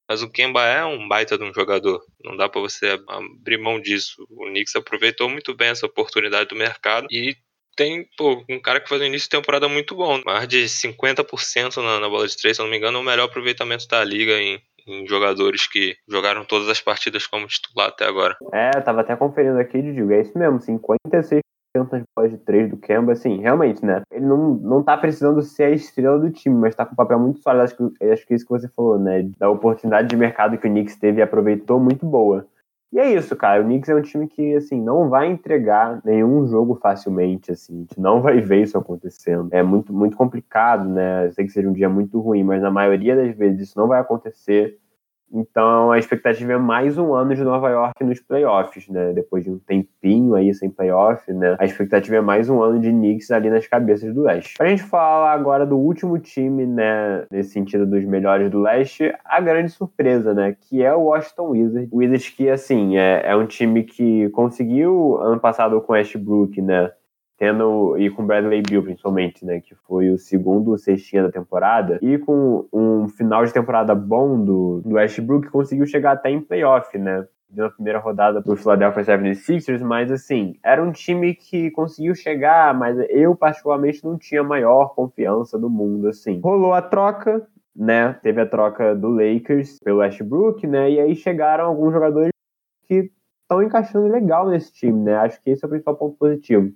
Mas o Kemba é um baita de um jogador. Não dá para você abrir mão disso. O Knicks aproveitou muito bem essa oportunidade do mercado e tem pô, um cara que faz um início de temporada muito bom. Mais de 50% na, na bola de três, se eu não me engano, é o melhor aproveitamento da liga em, em jogadores que jogaram todas as partidas como titular até agora. É, tava até conferindo aqui, Diego, é isso mesmo, 56% das bolas de 3 do Kemba, assim, realmente, né? Ele não, não tá precisando ser a estrela do time, mas tá com um papel muito sólido, acho que, acho que é isso que você falou, né? Da oportunidade de mercado que o Knicks teve e aproveitou, muito boa. E é isso, cara. O Knicks é um time que, assim, não vai entregar nenhum jogo facilmente, assim. A gente não vai ver isso acontecendo. É muito, muito complicado, né? Eu sei que seja um dia muito ruim, mas na maioria das vezes isso não vai acontecer. Então a expectativa é mais um ano de Nova York nos playoffs, né? Depois de um tempinho aí sem playoff, né? A expectativa é mais um ano de Knicks ali nas cabeças do leste. Pra gente falar agora do último time, né? Nesse sentido dos melhores do leste, a grande surpresa, né? Que é o Washington Wizards. O Wizards que, assim, é, é um time que conseguiu ano passado com Westbrook, né? Tendo e com Bradley Bill principalmente, né, que foi o segundo cestinha da temporada, e com um final de temporada bom do, do Westbrook, conseguiu chegar até em playoff, né, na primeira rodada do Philadelphia 76ers, mas assim, era um time que conseguiu chegar, mas eu particularmente não tinha a maior confiança do mundo, assim. Rolou a troca, né, teve a troca do Lakers pelo Westbrook, né, e aí chegaram alguns jogadores que estão encaixando legal nesse time, né, acho que esse é o principal ponto positivo.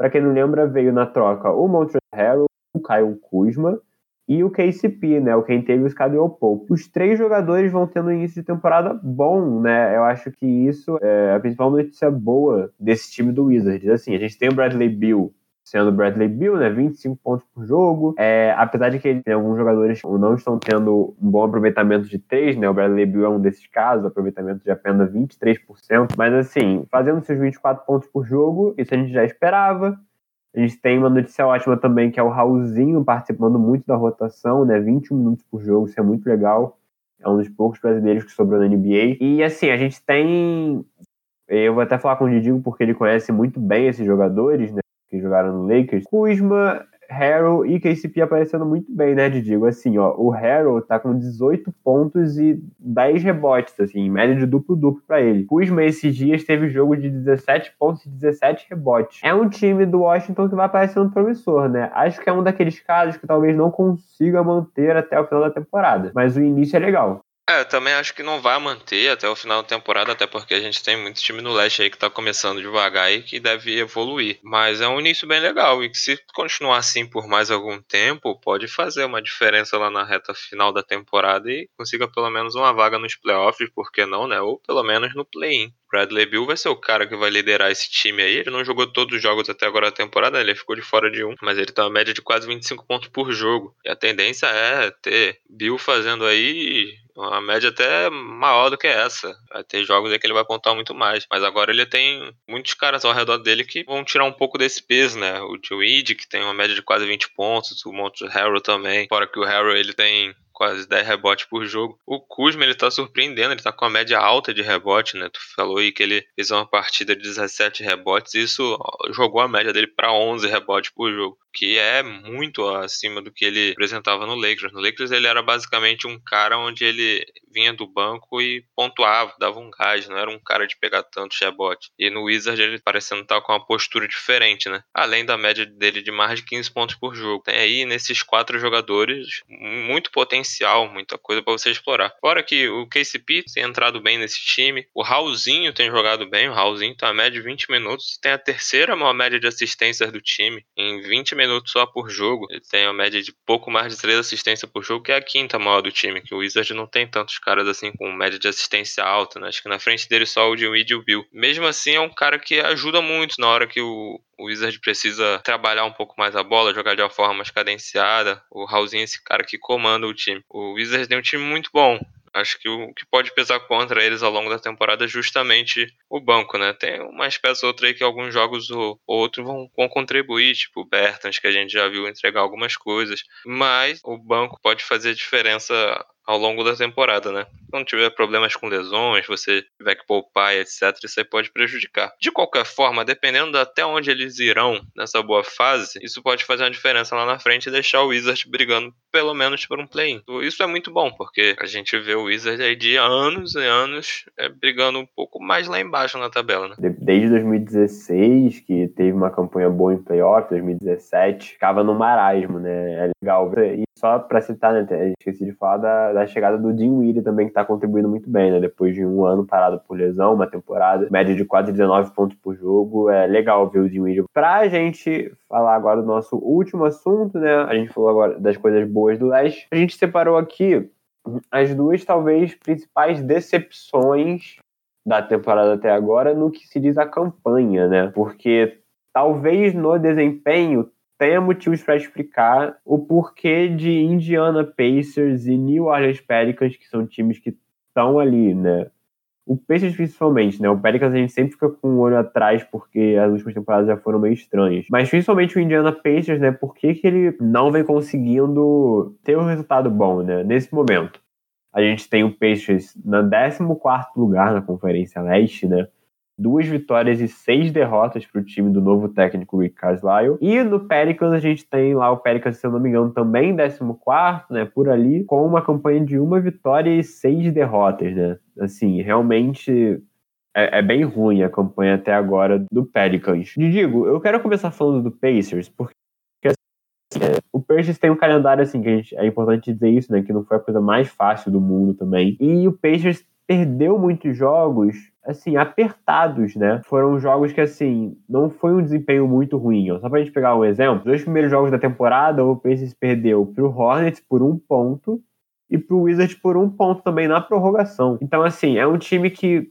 Para quem não lembra, veio na troca o Montrezl Harrell, o Kyle Kuzma e o KCP, né? O quem teve o Scadwell Pope. Os três jogadores vão tendo início de temporada bom, né? Eu acho que isso é a principal notícia boa desse time do Wizards. Assim, a gente tem o Bradley Bill sendo Bradley Bill, né? 25 pontos por jogo. É, apesar de que tem alguns jogadores não estão tendo um bom aproveitamento de três, né? O Bradley Bill é um desses casos, aproveitamento de apenas 23%. Mas assim, fazendo seus 24 pontos por jogo, isso a gente já esperava. A gente tem uma notícia ótima também, que é o Raulzinho participando muito da rotação, né? 21 minutos por jogo, isso é muito legal. É um dos poucos brasileiros que sobrou na NBA. E assim, a gente tem. Eu vou até falar com o Didigo porque ele conhece muito bem esses jogadores, né? Que jogaram no Lakers. Kuzma Harrell e KCP aparecendo muito bem, né, Didigo? Assim, ó, o Harrell tá com 18 pontos e 10 rebotes, assim, em média de duplo-duplo para ele. Kuzma, esses dias, teve jogo de 17 pontos e 17 rebotes. É um time do Washington que vai aparecendo promissor, né? Acho que é um daqueles casos que talvez não consiga manter até o final da temporada, mas o início é legal. É, eu também acho que não vai manter até o final da temporada, até porque a gente tem muito time no leste aí que tá começando devagar e que deve evoluir. Mas é um início bem legal e que se continuar assim por mais algum tempo, pode fazer uma diferença lá na reta final da temporada e consiga pelo menos uma vaga nos playoffs, por que não, né? Ou pelo menos no play-in. Bradley Bill vai ser o cara que vai liderar esse time aí. Ele não jogou todos os jogos até agora da temporada, ele ficou de fora de um, mas ele tem uma média de quase 25 pontos por jogo. E a tendência é ter Bill fazendo aí uma média até maior do que essa. Vai ter jogos aí que ele vai contar muito mais. Mas agora ele tem muitos caras ao redor dele que vão tirar um pouco desse peso, né? O Joe que tem uma média de quase 20 pontos, o Monte Harrell também. Fora que o Harrell ele tem quase 10 rebotes por jogo. O Kuzma, ele tá surpreendendo, ele tá com a média alta de rebote, né? Tu falou aí que ele fez uma partida de 17 rebotes, e isso jogou a média dele para 11 rebotes por jogo que é muito acima do que ele apresentava no Lakers. No Lakers ele era basicamente um cara onde ele vinha do banco e pontuava, dava um gás, não era um cara de pegar tanto rebote. E no Wizard ele parecendo estar com uma postura diferente, né? Além da média dele de mais de 15 pontos por jogo. Tem aí nesses quatro jogadores muito potencial, muita coisa para você explorar. Fora que o KCP tem entrado bem nesse time, o Raulzinho tem jogado bem, o Raulzinho tem a média de 20 minutos, tem a terceira maior média de assistências do time em 20 minutos só por jogo. Ele tem uma média de pouco mais de 3 assistências por jogo, que é a quinta maior do time, que o Wizard não tem tantos caras assim com média de assistência alta, né? Acho que na frente dele só o Dinwiddie e o Bill. Mesmo assim, é um cara que ajuda muito na hora que o, o Wizard precisa trabalhar um pouco mais a bola, jogar de uma forma mais cadenciada. O Raulzinho é esse cara que comanda o time. O Wizard tem um time muito bom. Acho que o que pode pesar contra eles ao longo da temporada é justamente o banco, né? Tem uma espécie outra aí que alguns jogos ou outros vão, vão contribuir, tipo o Bertans, que a gente já viu entregar algumas coisas. Mas o banco pode fazer diferença ao longo da temporada, né? Quando tiver problemas com lesões, você tiver que poupar, etc., isso aí pode prejudicar. De qualquer forma, dependendo até onde eles irão nessa boa fase, isso pode fazer uma diferença lá na frente e deixar o Wizard brigando pelo menos por um play-in. Isso é muito bom, porque a gente vê o Wizard aí de anos e anos é, brigando um pouco mais lá embaixo na tabela, né? Desde 2016, que teve uma campanha boa em playoff, 2017, ficava no marasmo, né? É legal. E só pra citar, né? Esqueci de falar da, da chegada do Dean Weedy também, que tá contribuindo muito bem, né? Depois de um ano parado por lesão, uma temporada, média de quase 19 pontos por jogo. É legal ver o Dean Weedy. Pra gente falar agora do nosso último assunto, né? A gente falou agora das coisas boas do leste. A gente separou aqui as duas, talvez, principais decepções da temporada até agora no que se diz a campanha, né? Porque talvez no desempenho tenha motivos para explicar o porquê de Indiana Pacers e New Orleans Pelicans, que são times que estão ali, né? O Pacers principalmente, né? O Pelicans a gente sempre fica com o olho atrás porque as últimas temporadas já foram meio estranhas. Mas principalmente o Indiana Pacers, né? Por que, que ele não vem conseguindo ter um resultado bom, né? Nesse momento. A gente tem o Pacers na 14 lugar na Conferência Leste, né? Duas vitórias e seis derrotas para o time do novo técnico Rick Carlisle. E no Pelicans a gente tem lá o Pelicans, se eu não me engano, também 14, né, por ali, com uma campanha de uma vitória e seis derrotas, né? Assim, realmente é, é, bem ruim a campanha até agora do Pelicans. E digo, eu quero começar falando do Pacers, porque assim, é, o Pacers tem um calendário assim, que gente, é importante dizer isso, né? Que não foi a coisa mais fácil do mundo também. E o Pacers perdeu muitos jogos, assim, apertados, né? Foram jogos que, assim, não foi um desempenho muito ruim. Só pra gente pegar um exemplo, os dois primeiros jogos da temporada, o Pacers perdeu pro Hornets por um ponto e pro Wizards por um ponto também na prorrogação. Então, assim, é um time que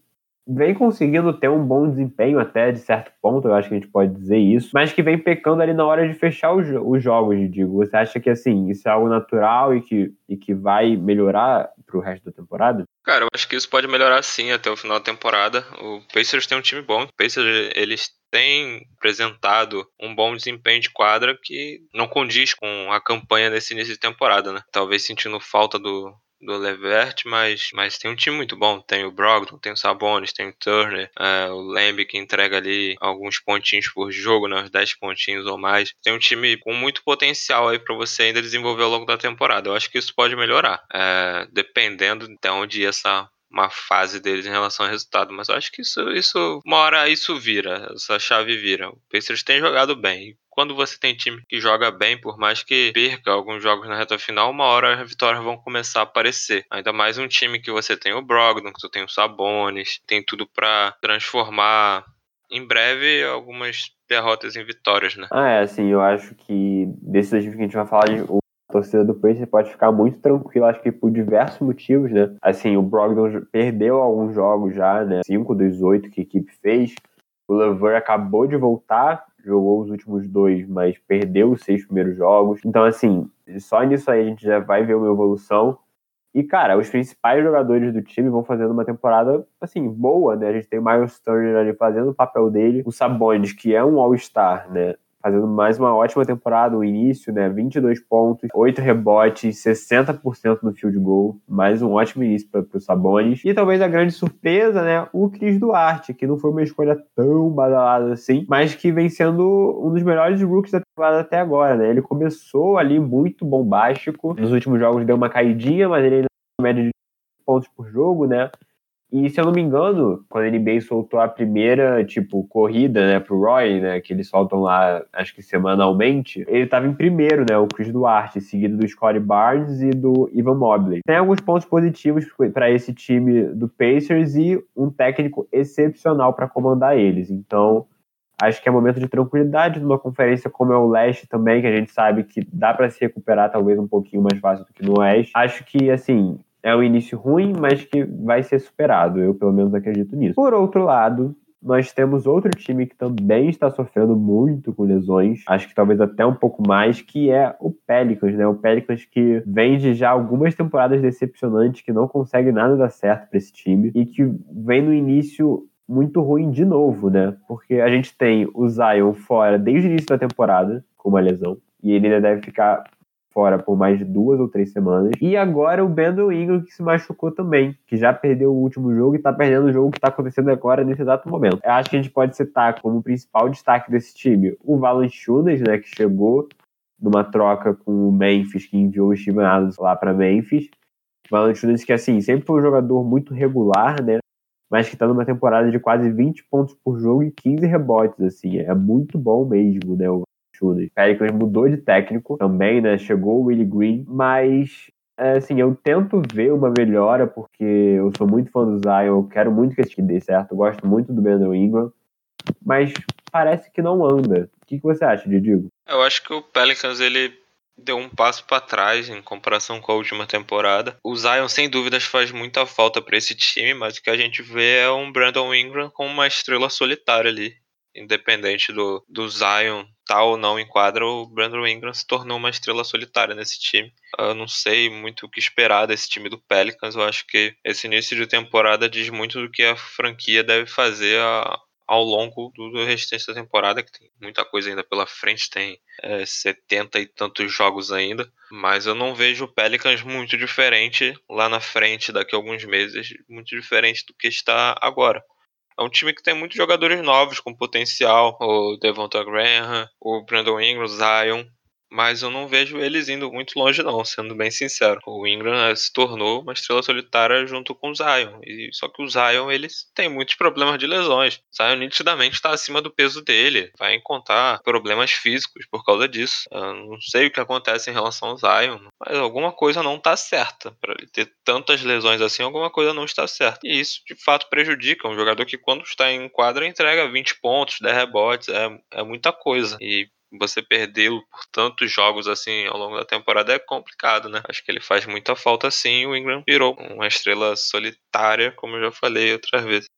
vem conseguindo ter um bom desempenho até de certo ponto, eu acho que a gente pode dizer isso, mas que vem pecando ali na hora de fechar os, os jogos, digo. Você acha que assim, isso é algo natural e que, e que vai melhorar pro resto da temporada? Cara, eu acho que isso pode melhorar sim até o final da temporada. O Pacers tem um time bom. O Pacers, eles têm apresentado um bom desempenho de quadra que não condiz com a campanha nesse início de temporada, né? Talvez sentindo falta do, do Levert, mas, mas tem um time muito bom. Tem o Brogdon, tem o Sabonis, tem o Turner, é, o Lamb que entrega ali alguns pontinhos por jogo, né, uns 10 pontinhos ou mais. Tem um time com muito potencial aí para você ainda desenvolver ao longo da temporada. Eu acho que isso pode melhorar, é, dependendo de onde essa uma fase deles em relação ao resultado, mas eu acho que isso, isso uma hora isso vira, essa chave vira. O Pacers tem jogado bem. Quando você tem time que joga bem, por mais que perca alguns jogos na reta final, uma hora as vitórias vão começar a aparecer. Ainda mais um time que você tem o Brogdon, que você tem o Sabonis, tem tudo para transformar em breve algumas derrotas em vitórias, né? Ah, é, assim, eu acho que desses que a gente vai falar de a torcida do Pacers pode ficar muito tranquila, acho que por diversos motivos, né? Assim, o Brogdon perdeu alguns jogos já, né? Cinco dos oito que a equipe fez. O Lever acabou de voltar, jogou os últimos dois, mas perdeu os seis primeiros jogos. Então, assim, só nisso aí a gente já vai ver uma evolução. E, cara, os principais jogadores do time vão fazendo uma temporada, assim, boa, né? A gente tem o Miles Turner ali fazendo o papel dele. O Sabonis, que é um All-Star, né? Fazendo mais uma ótima temporada, o início, né? 22 pontos, 8 rebotes, 60% no field goal, mais um ótimo início para o Sabonis. E talvez a grande surpresa, né? O Cris Duarte, que não foi uma escolha tão badalada assim, mas que vem sendo um dos melhores rookies da temporada até agora, né? Ele começou ali muito bombástico, nos últimos jogos deu uma caidinha, mas ele ainda média de pontos por jogo, né? E se eu não me engano, quando a NBA soltou a primeira, tipo, corrida, né, pro Roy, né, que eles soltam lá, acho que semanalmente, ele tava em primeiro, né, o Chris Duarte, seguido do Scottie Barnes e do Ivan Mobley. Tem alguns pontos positivos para esse time do Pacers e um técnico excepcional para comandar eles. Então, acho que é momento de tranquilidade numa conferência como é o Leste também, que a gente sabe que dá para se recuperar talvez um pouquinho mais fácil do que no Oeste. Acho que, assim, é um início ruim, mas que vai ser superado. Eu, pelo menos, acredito nisso. Por outro lado, nós temos outro time que também está sofrendo muito com lesões, acho que talvez até um pouco mais, que é o Pelicans, né? O Pelicans que vem de já algumas temporadas decepcionantes, que não consegue nada dar certo para esse time e que vem no início muito ruim de novo, né? Porque a gente tem o Zion fora desde o início da temporada com uma lesão e ele ainda deve ficar fora por mais de duas ou três semanas. E agora o Brandon Ingram que se machucou também, que já perdeu o último jogo e tá perdendo o jogo que tá acontecendo agora nesse exato momento. Eu acho que a gente pode citar como principal destaque desse time o Valanciunas, né, que chegou numa troca com o Memphis, que enviou o Steven Adams lá para Memphis. Valanciunas que, assim, sempre foi um jogador muito regular, né, mas que tá numa temporada de quase 20 pontos por jogo e 15 rebotes, assim, é muito bom mesmo, né, o Chudley. Pelicans mudou de técnico também, né? Chegou o Willie Green, mas é, assim, eu tento ver uma melhora porque eu sou muito fã do Zion, eu quero muito que esse time dê certo, eu gosto muito do Brandon Ingram, mas parece que não anda. O que, que você acha, Didigo? Eu acho que o Pelicans ele deu um passo para trás em comparação com a última temporada. O Zion, sem dúvidas, faz muita falta para esse time, mas o que a gente vê é um Brandon Ingram com uma estrela solitária ali independente do, do Zion tá ou não em quadra, o Brandon Ingram se tornou uma estrela solitária nesse time. Eu não sei muito o que esperar desse time do Pelicans. Eu acho que esse início de temporada diz muito do que a franquia deve fazer a, ao longo do, do restante da temporada, que tem muita coisa ainda pela frente, tem é, 70 e tantos jogos ainda, mas eu não vejo o Pelicans muito diferente lá na frente, daqui a alguns meses, muito diferente do que está agora. É um time que tem muitos jogadores novos com potencial. O Devonta Graham, o Brandon Ingram, o Zion mas eu não vejo eles indo muito longe não, sendo bem sincero. O Ingram se tornou uma estrela solitária junto com o Zion, e só que o Zion ele tem muitos problemas de lesões. O Zion nitidamente está acima do peso dele, vai encontrar problemas físicos por causa disso. Eu não sei o que acontece em relação ao Zion, mas alguma coisa não está certa. Para ele ter tantas lesões assim, alguma coisa não está certa. E isso de fato prejudica um jogador que quando está em quadra entrega 20 pontos, 10 rebotes, é, é muita coisa. E você perdê-lo por tantos jogos assim ao longo da temporada é complicado, né? Acho que ele faz muita falta sim. O Ingram virou uma estrela solitária, como eu já falei outras vezes.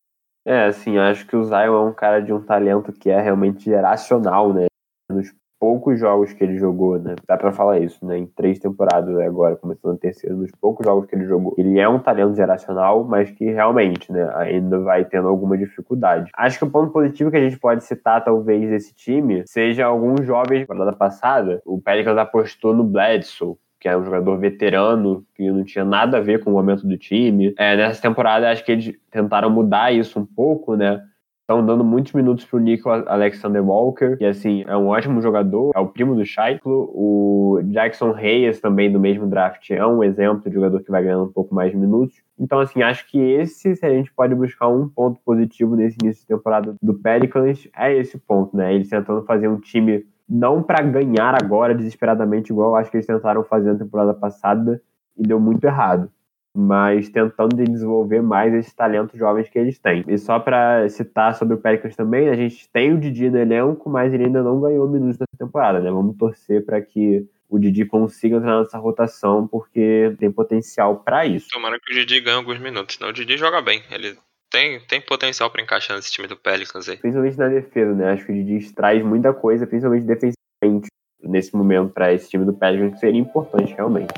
É, assim, acho que o Zion é um cara de um talento que é realmente geracional, né? Nos poucos jogos que ele jogou, né? Dá pra falar isso, né? Em três temporadas agora, começando a terceira, nos poucos jogos que ele jogou. Ele é um talento geracional, mas que realmente, né, ainda vai tendo alguma dificuldade. Acho que o ponto positivo que a gente pode citar, talvez, desse time, seja alguns jovens da temporada passada. O Pelicans apostou no Bledsoe, que é um jogador veterano, que não tinha nada a ver com o momento do time. É, nessa temporada, acho que eles tentaram mudar isso um pouco, né? Estão dando muitos minutos pro Nico Alexander Walker, que assim, é um ótimo jogador, é o primo do Shaiklo. O Jackson Reyes, também do mesmo draft, é um exemplo de jogador que vai ganhando um pouco mais de minutos. Então, assim, acho que esse, se a gente pode buscar um ponto positivo nesse início de temporada do Pelicans, é esse ponto, né? Eles tentando fazer um time não para ganhar agora desesperadamente, igual acho que eles tentaram fazer na temporada passada e deu muito errado. Mas tentando desenvolver mais esses talentos jovens que eles têm. E só para citar sobre o Pelicans também, a gente tem o Didi no elenco, mas ele ainda não ganhou minutos nessa temporada, né? Vamos torcer para que o Didi consiga entrar nessa rotação, porque tem potencial para isso. Tomara que o Didi ganhe alguns minutos, senão o Didi joga bem. Ele tem, tem potencial para encaixar nesse time do Pelicans aí. Principalmente na defesa, né? Acho que o Didi traz muita coisa, principalmente defensivamente, nesse momento, para esse time do Pelicans, que seria importante realmente.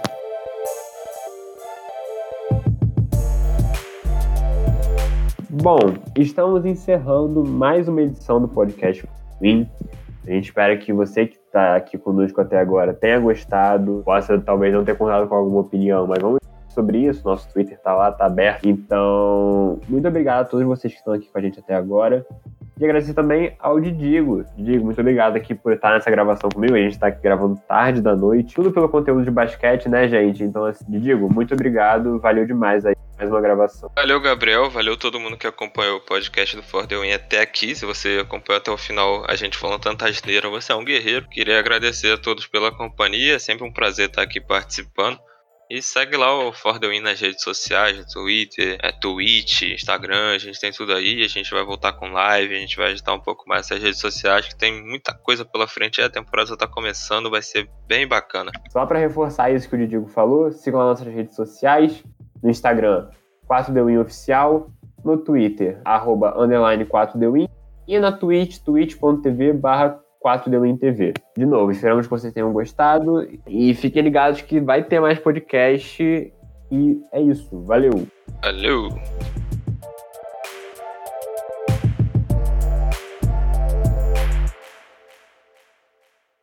Bom, estamos encerrando mais uma edição do podcast Win. A gente espera que você que está aqui conosco até agora tenha gostado, possa talvez não ter contado com alguma opinião, mas vamos sobre isso. Nosso Twitter tá lá, tá aberto. Então, muito obrigado a todos vocês que estão aqui com a gente até agora. E agradecer também ao Didigo. Didigo, muito obrigado aqui por estar nessa gravação comigo. A gente está aqui gravando tarde da noite. Tudo pelo conteúdo de basquete, né, gente? Então, assim, Didigo, muito obrigado. Valeu demais aí. Mais uma gravação. Valeu, Gabriel. Valeu todo mundo que acompanhou o podcast do For The Win até aqui. Se você acompanhou até o final, a gente falando tanta asneira, você é um guerreiro. Queria agradecer a todos pela companhia. É sempre um prazer estar aqui participando. E segue lá o For The Win nas redes sociais, Twitter, é Twitch, Instagram, a gente tem tudo aí, a gente vai voltar com live, a gente vai agitar um pouco mais essas redes sociais, que tem muita coisa pela frente, a temporada tá começando, vai ser bem bacana. Só para reforçar isso que o Didigo falou, sigam as nossas redes sociais, no Instagram, 4DWin Oficial, no Twitter, arroba underline 4DWin, e na Twitch, twitch.tv barra 4D TV. De novo, esperamos que vocês tenham gostado e fiquem ligados que vai ter mais podcast e é isso. Valeu! Valeu!